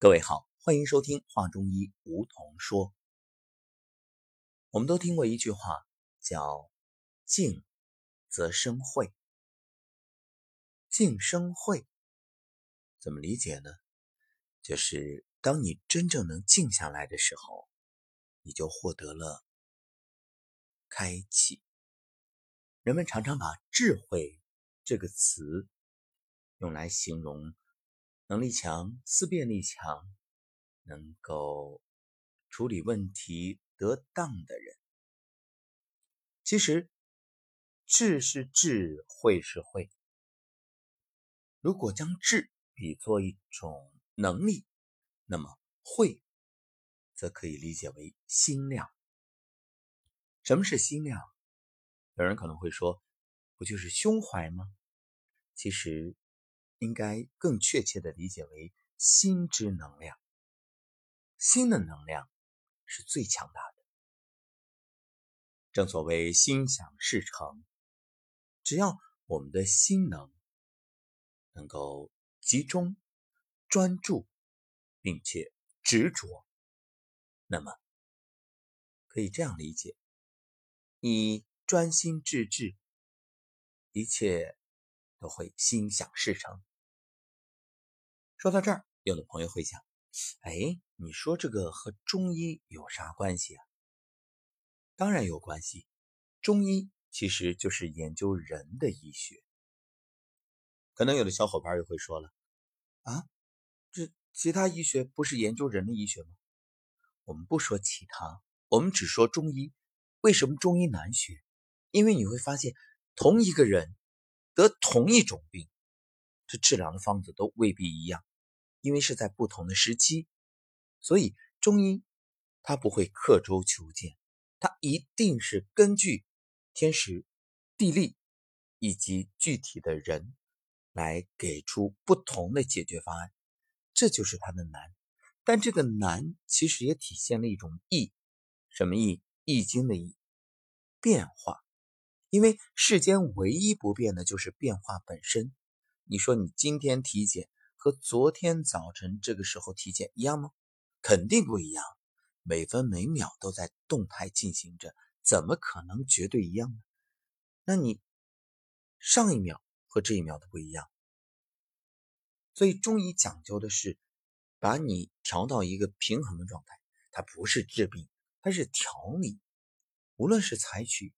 各位好，欢迎收听《话中医》，梧桐说。我们都听过一句话，叫“静则生慧”。静生慧，怎么理解呢？就是当你真正能静下来的时候，你就获得了开启。人们常常把“智慧”这个词用来形容。能力强、思辨力强、能够处理问题得当的人，其实智是智，慧是慧。如果将智比作一种能力，那么慧则可以理解为心量。什么是心量？有人可能会说，不就是胸怀吗？其实。应该更确切的理解为心之能量。心的能量是最强大的。正所谓心想事成，只要我们的心能能够集中、专注，并且执着，那么可以这样理解：你专心致志，一切都会心想事成。说到这儿，有的朋友会想：“哎，你说这个和中医有啥关系啊？”当然有关系，中医其实就是研究人的医学。可能有的小伙伴又会说了：“啊，这其他医学不是研究人的医学吗？”我们不说其他，我们只说中医。为什么中医难学？因为你会发现，同一个人得同一种病，这治疗的方子都未必一样。因为是在不同的时期，所以中医它不会刻舟求剑，它一定是根据天时、地利以及具体的人来给出不同的解决方案，这就是它的难。但这个难其实也体现了一种易，什么易？易经的易，变化。因为世间唯一不变的就是变化本身。你说你今天体检。和昨天早晨这个时候体检一样吗？肯定不一样，每分每秒都在动态进行着，怎么可能绝对一样呢？那你上一秒和这一秒都不一样，所以中医讲究的是把你调到一个平衡的状态，它不是治病，它是调理。无论是采取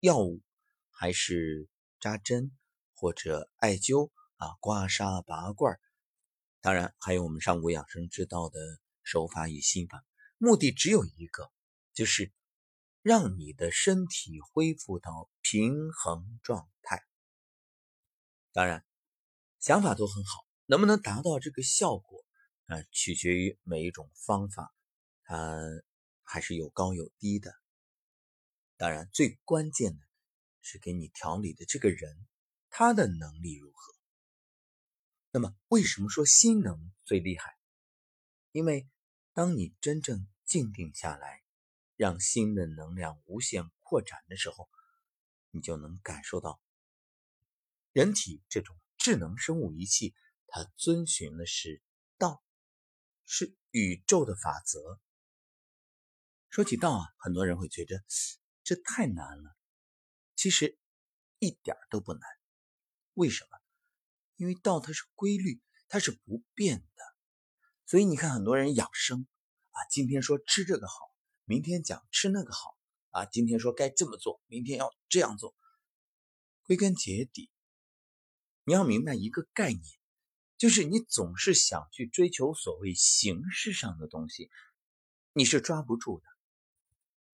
药物，还是扎针或者艾灸啊、刮痧、拔罐。当然，还有我们上古养生之道的手法与心法，目的只有一个，就是让你的身体恢复到平衡状态。当然，想法都很好，能不能达到这个效果，啊，取决于每一种方法，它还是有高有低的。当然，最关键的是给你调理的这个人，他的能力如何。那么，为什么说心能最厉害？因为当你真正静定下来，让心的能量无限扩展的时候，你就能感受到人体这种智能生物仪器，它遵循的是道，是宇宙的法则。说起道啊，很多人会觉得这太难了，其实一点都不难。为什么？因为道它是规律，它是不变的，所以你看很多人养生啊，今天说吃这个好，明天讲吃那个好啊，今天说该这么做，明天要这样做。归根结底，你要明白一个概念，就是你总是想去追求所谓形式上的东西，你是抓不住的。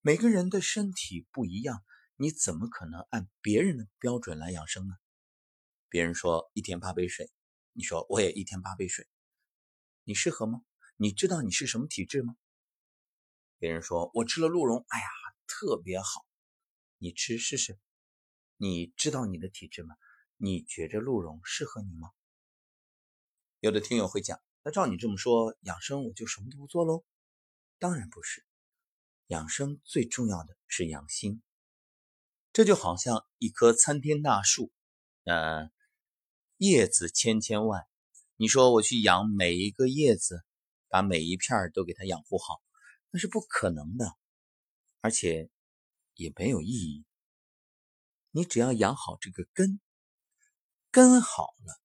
每个人的身体不一样，你怎么可能按别人的标准来养生呢？别人说一天八杯水，你说我也一天八杯水，你适合吗？你知道你是什么体质吗？别人说我吃了鹿茸，哎呀，特别好，你吃试试。你知道你的体质吗？你觉着鹿茸适合你吗？有的听友会讲，那照你这么说，养生我就什么都不做喽？当然不是，养生最重要的是养心。这就好像一棵参天大树，呃。叶子千千万，你说我去养每一个叶子，把每一片都给它养护好，那是不可能的，而且也没有意义。你只要养好这个根，根好了，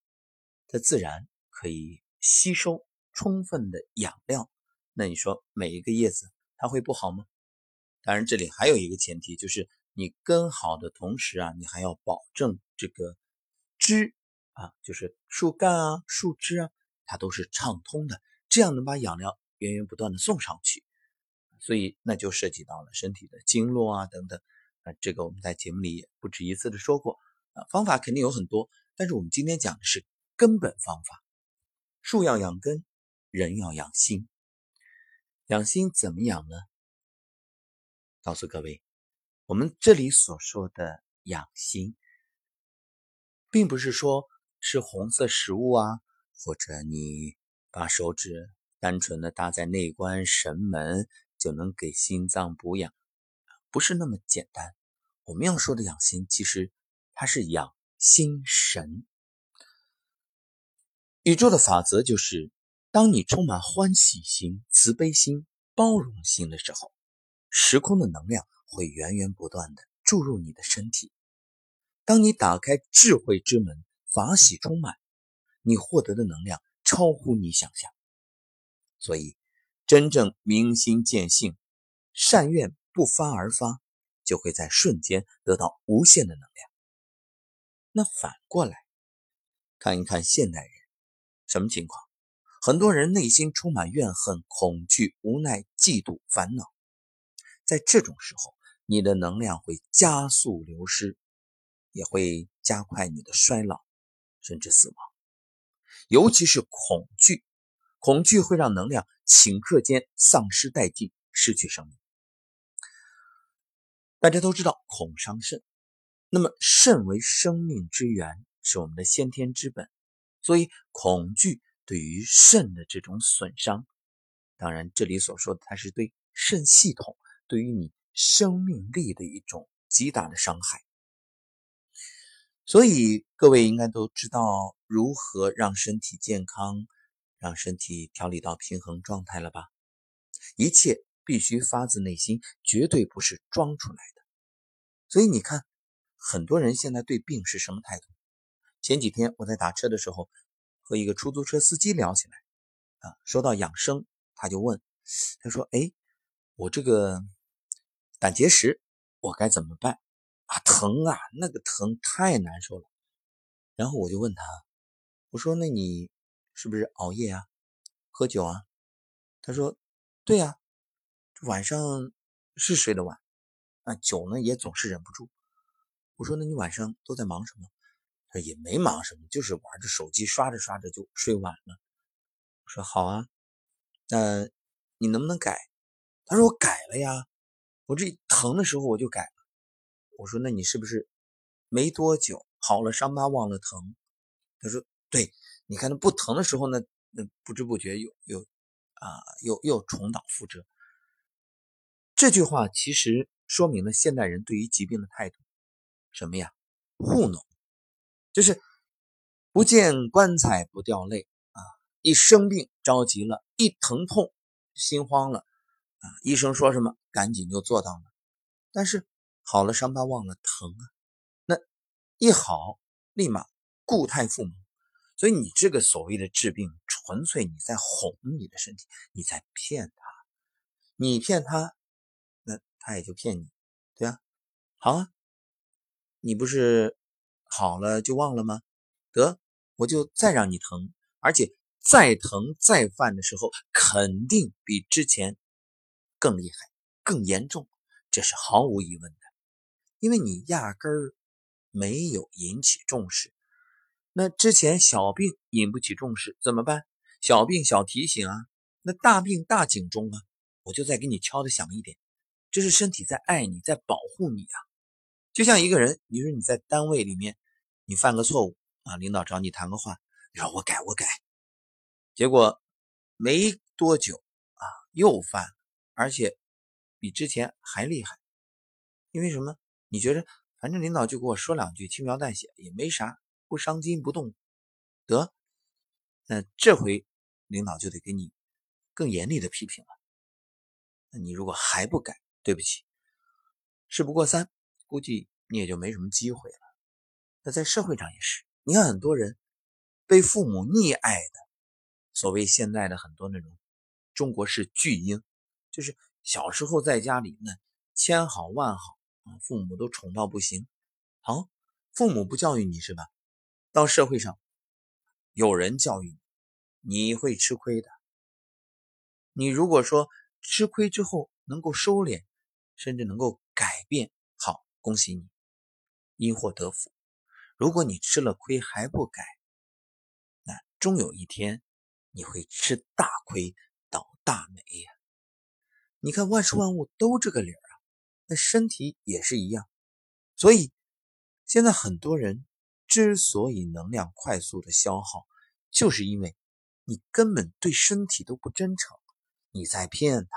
它自然可以吸收充分的养料。那你说每一个叶子它会不好吗？当然，这里还有一个前提，就是你根好的同时啊，你还要保证这个枝啊，就是树干啊、树枝啊，它都是畅通的。这样能把养料源源不断的送上去，所以那就涉及到了身体的经络啊等等。啊，这个我们在节目里也不止一次的说过。啊，方法肯定有很多，但是我们今天讲的是根本方法。树要养根，人要养心。养心怎么养呢？告诉各位，我们这里所说的养心，并不是说吃红色食物啊，或者你。把手指单纯的搭在内关神门，就能给心脏补养，不是那么简单。我们要说的养心，其实它是养心神。宇宙的法则就是，当你充满欢喜心、慈悲心、包容心的时候，时空的能量会源源不断的注入你的身体。当你打开智慧之门，法喜充满，你获得的能量。超乎你想象，所以真正明心见性，善愿不发而发，就会在瞬间得到无限的能量。那反过来看一看现代人，什么情况？很多人内心充满怨恨、恐惧、无奈、嫉妒、烦恼，在这种时候，你的能量会加速流失，也会加快你的衰老，甚至死亡。尤其是恐惧，恐惧会让能量顷刻间丧失殆尽，失去生命。大家都知道，恐伤肾。那么，肾为生命之源，是我们的先天之本，所以恐惧对于肾的这种损伤，当然这里所说的，它是对肾系统、对于你生命力的一种极大的伤害。所以各位应该都知道如何让身体健康，让身体调理到平衡状态了吧？一切必须发自内心，绝对不是装出来的。所以你看，很多人现在对病是什么态度？前几天我在打车的时候，和一个出租车司机聊起来，啊，说到养生，他就问，他说：“哎，我这个胆结石，我该怎么办？”啊，疼啊，那个疼太难受了。然后我就问他，我说：“那你是不是熬夜啊，喝酒啊？”他说：“对呀，晚上是睡得晚，啊，酒呢也总是忍不住。”我说：“那你晚上都在忙什么？”他说：“也没忙什么，就是玩着手机，刷着刷着就睡晚了。”我说：“好啊，那你能不能改？”他说：“我改了呀，我这疼的时候我就改了。”我说：“那你是不是没多久好了伤疤忘了疼？”他说：“对，你看那不疼的时候呢，那不知不觉又又啊又又重蹈覆辙。”这句话其实说明了现代人对于疾病的态度，什么呀？糊弄，就是不见棺材不掉泪啊！一生病着急了，一疼痛心慌了啊！医生说什么赶紧就做到了，但是。好了，伤疤忘了疼啊！那一好，立马固态复萌。所以你这个所谓的治病，纯粹你在哄你的身体，你在骗他。你骗他，那他也就骗你，对啊。好啊，你不是好了就忘了吗？得，我就再让你疼，而且再疼再犯的时候，肯定比之前更厉害、更严重，这是毫无疑问的。因为你压根儿没有引起重视，那之前小病引不起重视怎么办？小病小提醒啊，那大病大警钟啊！我就再给你敲的响一点，这是身体在爱你，在保护你啊！就像一个人，你说你在单位里面，你犯个错误啊，领导找你谈个话，你说我改我改，结果没多久啊又犯，而且比之前还厉害，因为什么？你觉得反正领导就给我说两句，轻描淡写也没啥，不伤筋不动，得，那这回领导就得给你更严厉的批评了。那你如果还不改，对不起，事不过三，估计你也就没什么机会了。那在社会上也是，你看很多人被父母溺爱的，所谓现在的很多那种中国式巨婴，就是小时候在家里呢千好万好啊，父母都宠到不行。好，父母不教育你是吧？到社会上有人教育你，你会吃亏的。你如果说，吃亏之后能够收敛，甚至能够改变，好，恭喜你，因祸得福。如果你吃了亏还不改，那终有一天你会吃大亏，倒大霉呀！你看万事万物都这个理儿啊，那身体也是一样。所以现在很多人之所以能量快速的消耗，就是因为你根本对身体都不真诚。你在骗他。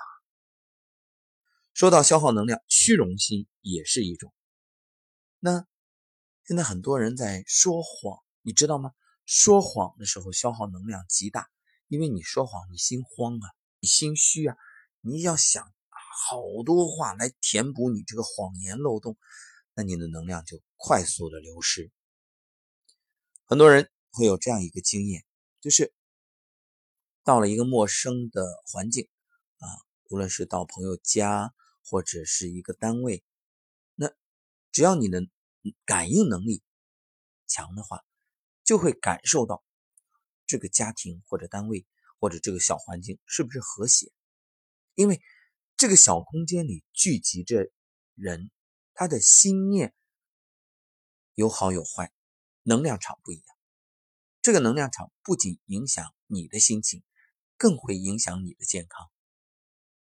说到消耗能量，虚荣心也是一种。那现在很多人在说谎，你知道吗？说谎的时候消耗能量极大，因为你说谎，你心慌啊，你心虚啊，你要想好多话来填补你这个谎言漏洞，那你的能量就快速的流失。很多人会有这样一个经验，就是。到了一个陌生的环境，啊，无论是到朋友家或者是一个单位，那只要你的感应能力强的话，就会感受到这个家庭或者单位或者这个小环境是不是和谐，因为这个小空间里聚集着人，他的心念有好有坏，能量场不一样，这个能量场不仅影响你的心情。更会影响你的健康。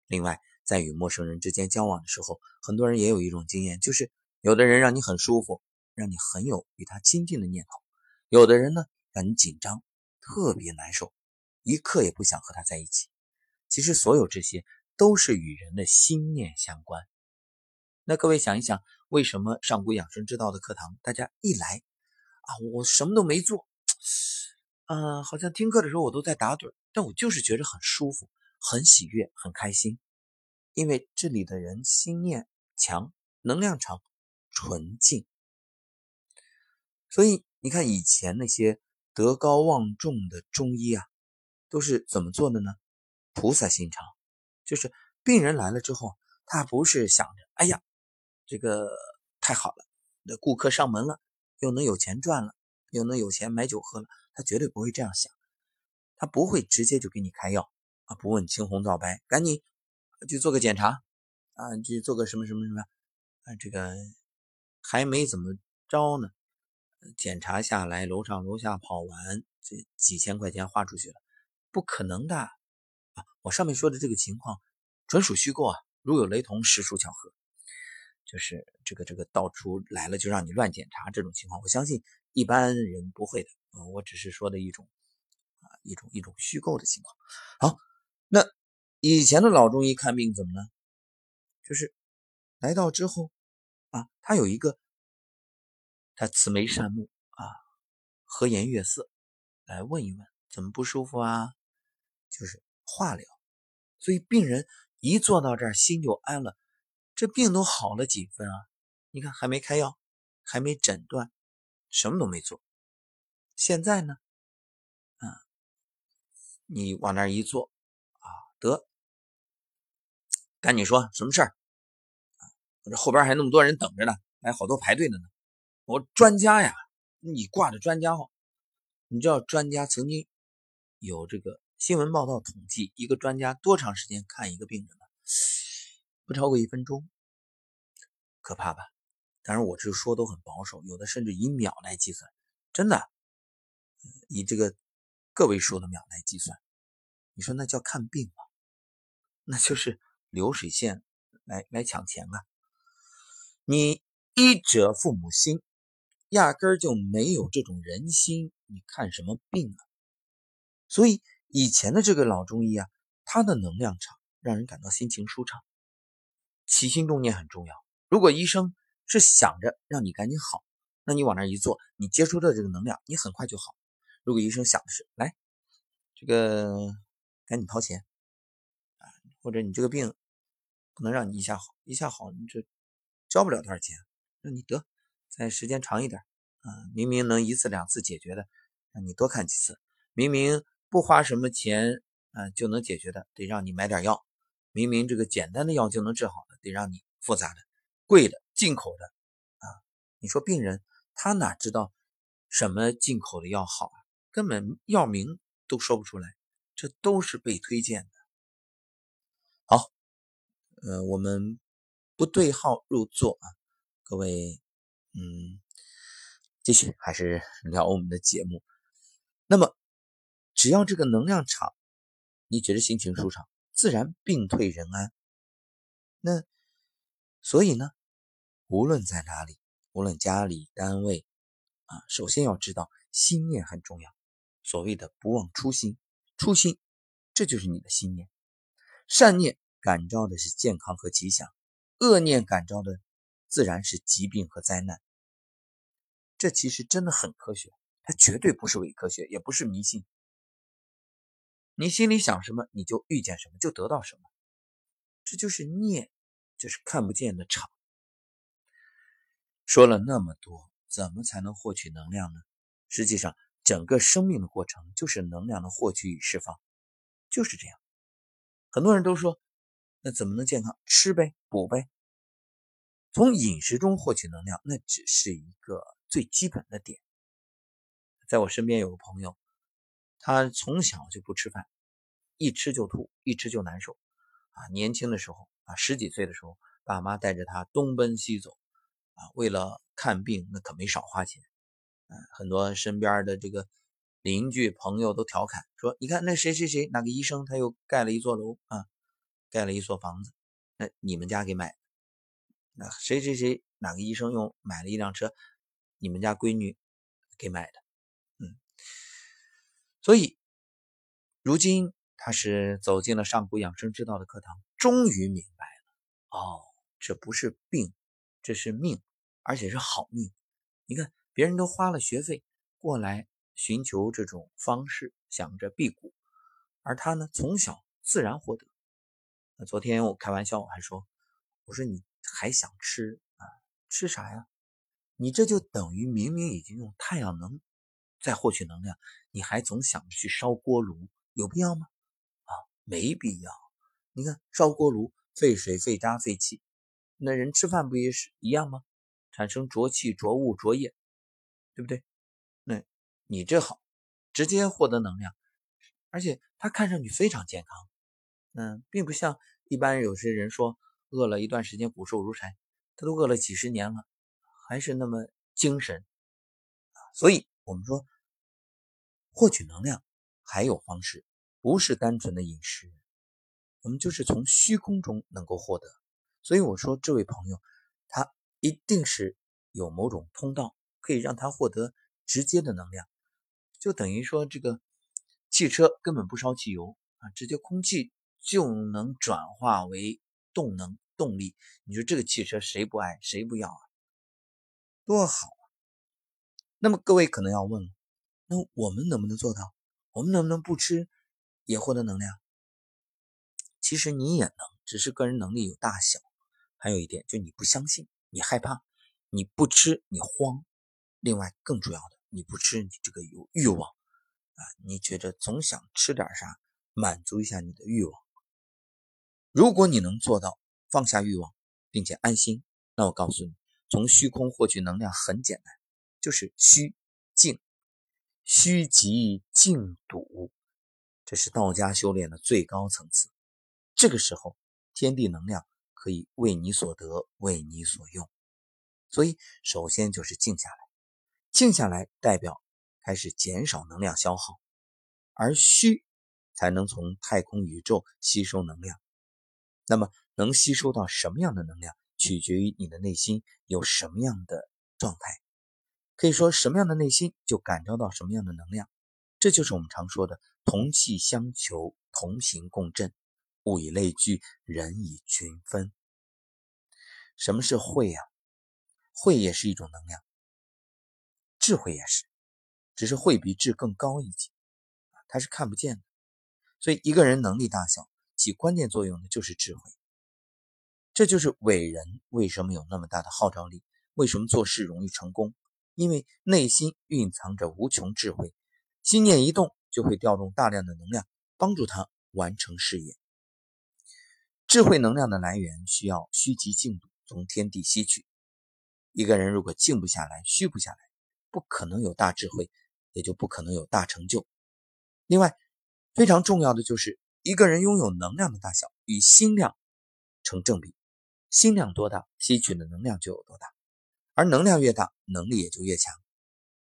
另外，在与陌生人之间交往的时候，很多人也有一种经验，就是有的人让你很舒服，让你很有与他亲近的念头；有的人呢，让你紧张，特别难受，一刻也不想和他在一起。其实，所有这些都是与人的心念相关。那各位想一想，为什么上古养生之道的课堂，大家一来啊，我什么都没做。嗯，好像听课的时候我都在打盹，但我就是觉得很舒服、很喜悦、很开心，因为这里的人心念强，能量场纯净。所以你看，以前那些德高望重的中医啊，都是怎么做的呢？菩萨心肠，就是病人来了之后，他不是想着，哎呀，这个太好了，那顾客上门了，又能有钱赚了，又能有钱买酒喝了。他绝对不会这样想，他不会直接就给你开药啊，不问青红皂白，赶紧去做个检查啊，去做个什么什么什么啊，这个还没怎么着呢，检查下来楼上楼下跑完，这几千块钱花出去了，不可能的！我上面说的这个情况纯属虚构啊，如有雷同，实属巧合。就是这个这个到处来了就让你乱检查这种情况，我相信一般人不会的。我只是说的一种啊，一种一种虚构的情况。好，那以前的老中医看病怎么呢？就是来到之后啊，他有一个他慈眉善目啊，和颜悦色来问一问怎么不舒服啊，就是化疗。所以病人一坐到这儿，心就安了，这病都好了几分啊？你看还没开药，还没诊断，什么都没做。现在呢，嗯，你往那一坐，啊，得，赶紧说什么事儿？我这后边还那么多人等着呢，还好多排队的呢。我专家呀，你挂着专家号，你知道专家曾经有这个新闻报道统计，一个专家多长时间看一个病人呢？不超过一分钟，可怕吧？当然，我这说都很保守，有的甚至以秒来计算，真的。以这个个位数的秒来计算，你说那叫看病吗？那就是流水线来来抢钱啊！你医者父母心，压根儿就没有这种人心，你看什么病啊？所以以前的这个老中医啊，他的能量场让人感到心情舒畅，起心动念很重要。如果医生是想着让你赶紧好，那你往那一坐，你接触的这个能量，你很快就好。如果医生想的是来，这个赶紧掏钱啊或者你这个病不能让你一下好，一下好你这交不了多少钱，那你得再时间长一点啊，明明能一次两次解决的，让你多看几次；明明不花什么钱啊就能解决的，得让你买点药；明明这个简单的药就能治好的，得让你复杂的、贵的、进口的啊。你说病人他哪知道什么进口的药好啊？根本药名都说不出来，这都是被推荐的。好，呃，我们不对号入座啊，各位，嗯，继续还是聊我们的节目。那么，只要这个能量场，你觉得心情舒畅，自然病退人安。那所以呢，无论在哪里，无论家里单位啊，首先要知道心念很重要。所谓的不忘初心，初心，这就是你的心念。善念感召的是健康和吉祥，恶念感召的自然是疾病和灾难。这其实真的很科学，它绝对不是伪科学，也不是迷信。你心里想什么，你就遇见什么，就得到什么。这就是念，就是看不见的场。说了那么多，怎么才能获取能量呢？实际上，整个生命的过程就是能量的获取与释放，就是这样。很多人都说，那怎么能健康？吃呗，补呗。从饮食中获取能量，那只是一个最基本的点。在我身边有个朋友，他从小就不吃饭，一吃就吐，一吃就难受。啊，年轻的时候啊，十几岁的时候，爸妈带着他东奔西走，啊，为了看病，那可没少花钱。啊很多身边的这个邻居朋友都调侃说：“你看那谁谁谁哪个医生他又盖了一座楼啊，盖了一所房子，那你们家给买？那谁谁谁哪个医生又买了一辆车，你们家闺女给买的？所以如今他是走进了上古养生之道的课堂，终于明白了哦，这不是病，这是命，而且是好命。你看。”别人都花了学费过来寻求这种方式，想着辟谷，而他呢，从小自然获得。那昨天我开玩笑，我还说，我说你还想吃啊？吃啥呀？你这就等于明明已经用太阳能在获取能量，你还总想着去烧锅炉，有必要吗？啊，没必要。你看烧锅炉费水、费渣、费气，那人吃饭不也是一样吗？产生浊气、浊物、浊液。对不对？那你这好，直接获得能量，而且它看上去非常健康。嗯，并不像一般有些人说饿了一段时间骨瘦如柴，他都饿了几十年了，还是那么精神。所以，我们说获取能量还有方式，不是单纯的饮食，我们就是从虚空中能够获得。所以我说，这位朋友他一定是有某种通道。可以让他获得直接的能量，就等于说这个汽车根本不烧汽油啊，直接空气就能转化为动能动力。你说这个汽车谁不爱谁不要啊？多好啊！那么各位可能要问了，那我们能不能做到？我们能不能不吃也获得能量？其实你也能，只是个人能力有大小。还有一点，就你不相信，你害怕，你不吃你慌。另外，更主要的，你不吃，你这个有欲望啊，你觉得总想吃点啥，满足一下你的欲望。如果你能做到放下欲望，并且安心，那我告诉你，从虚空获取能量很简单，就是虚静，虚极静笃，这是道家修炼的最高层次。这个时候，天地能量可以为你所得，为你所用。所以，首先就是静下来。静下来，代表开始减少能量消耗，而虚才能从太空宇宙吸收能量。那么，能吸收到什么样的能量，取决于你的内心有什么样的状态。可以说，什么样的内心就感召到什么样的能量。这就是我们常说的“同气相求，同频共振，物以类聚，人以群分”。什么是慧呀？慧也是一种能量。智慧也是，只是慧比智更高一级，它是看不见的。所以一个人能力大小，起关键作用的就是智慧。这就是伟人为什么有那么大的号召力，为什么做事容易成功，因为内心蕴藏着无穷智慧，心念一动就会调动大量的能量，帮助他完成事业。智慧能量的来源需要虚极静笃，从天地吸取。一个人如果静不下来，虚不下来，不可能有大智慧，也就不可能有大成就。另外，非常重要的就是一个人拥有能量的大小与心量成正比，心量多大，吸取的能量就有多大，而能量越大，能力也就越强。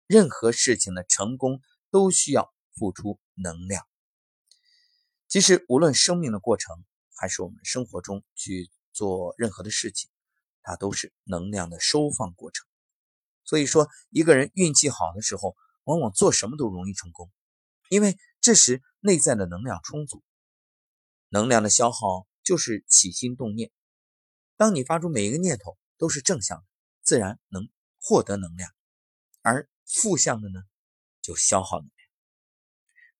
任何事情的成功都需要付出能量。其实，无论生命的过程，还是我们生活中去做任何的事情，它都是能量的收放过程。所以说，一个人运气好的时候，往往做什么都容易成功，因为这时内在的能量充足。能量的消耗就是起心动念。当你发出每一个念头都是正向的，自然能获得能量；而负向的呢，就消耗能量。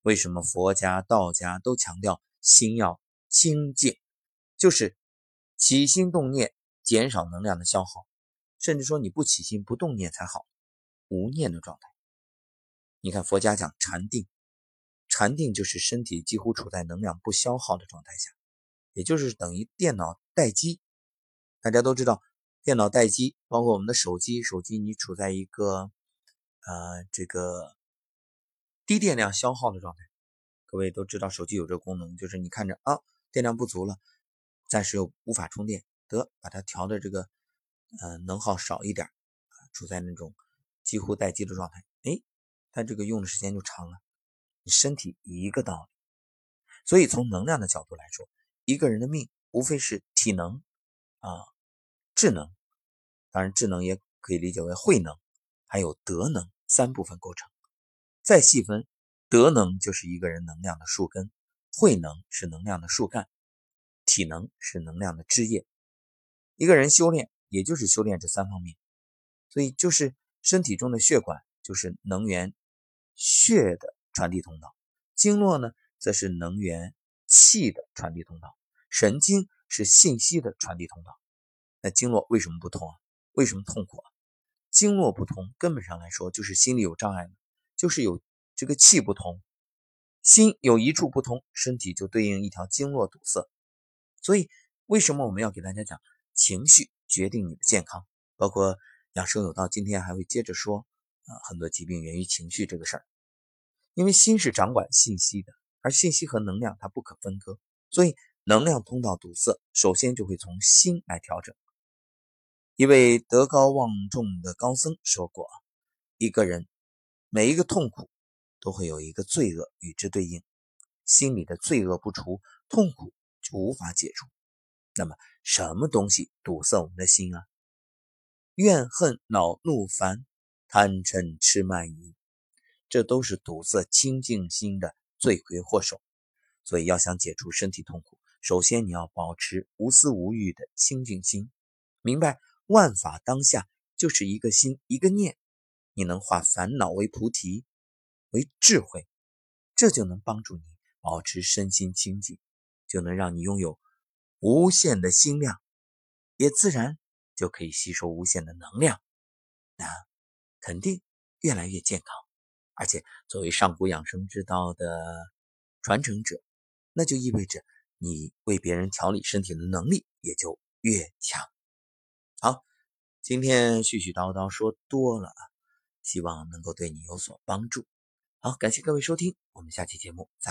为什么佛家、道家都强调心要？清净就是起心动念，减少能量的消耗，甚至说你不起心不动念才好，无念的状态。你看佛家讲禅定，禅定就是身体几乎处在能量不消耗的状态下，也就是等于电脑待机。大家都知道，电脑待机，包括我们的手机，手机你处在一个呃这个低电量消耗的状态。各位都知道，手机有这个功能，就是你看着啊。电量不足了，暂时又无法充电，得把它调的这个，呃，能耗少一点，处在那种几乎待机的状态。哎，它这个用的时间就长了。你身体一个道理。所以从能量的角度来说，一个人的命无非是体能啊、智能，当然智能也可以理解为慧能，还有德能三部分构成。再细分，德能就是一个人能量的树根。慧能是能量的树干，体能是能量的枝叶。一个人修炼，也就是修炼这三方面。所以，就是身体中的血管，就是能源血的传递通道；经络呢，则是能源气的传递通道；神经是信息的传递通道。那经络为什么不通啊？为什么痛苦啊？经络不通，根本上来说就是心里有障碍就是有这个气不通。心有一处不通，身体就对应一条经络堵塞。所以，为什么我们要给大家讲情绪决定你的健康？包括养生有道，今天还会接着说啊，很多疾病源于情绪这个事儿。因为心是掌管信息的，而信息和能量它不可分割，所以能量通道堵塞，首先就会从心来调整。一位德高望重的高僧说过：“一个人每一个痛苦。”都会有一个罪恶与之对应，心里的罪恶不除，痛苦就无法解除。那么，什么东西堵塞我们的心啊？怨恨、恼怒、烦、贪嗔痴慢疑，这都是堵塞清净心的罪魁祸首。所以，要想解除身体痛苦，首先你要保持无私无欲的清净心，明白万法当下就是一个心一个念，你能化烦恼为菩提。为智慧，这就能帮助你保持身心清净，就能让你拥有无限的心量，也自然就可以吸收无限的能量，那肯定越来越健康。而且作为上古养生之道的传承者，那就意味着你为别人调理身体的能力也就越强。好，今天絮絮叨叨说多了啊，希望能够对你有所帮助。好，感谢各位收听，我们下期节目再。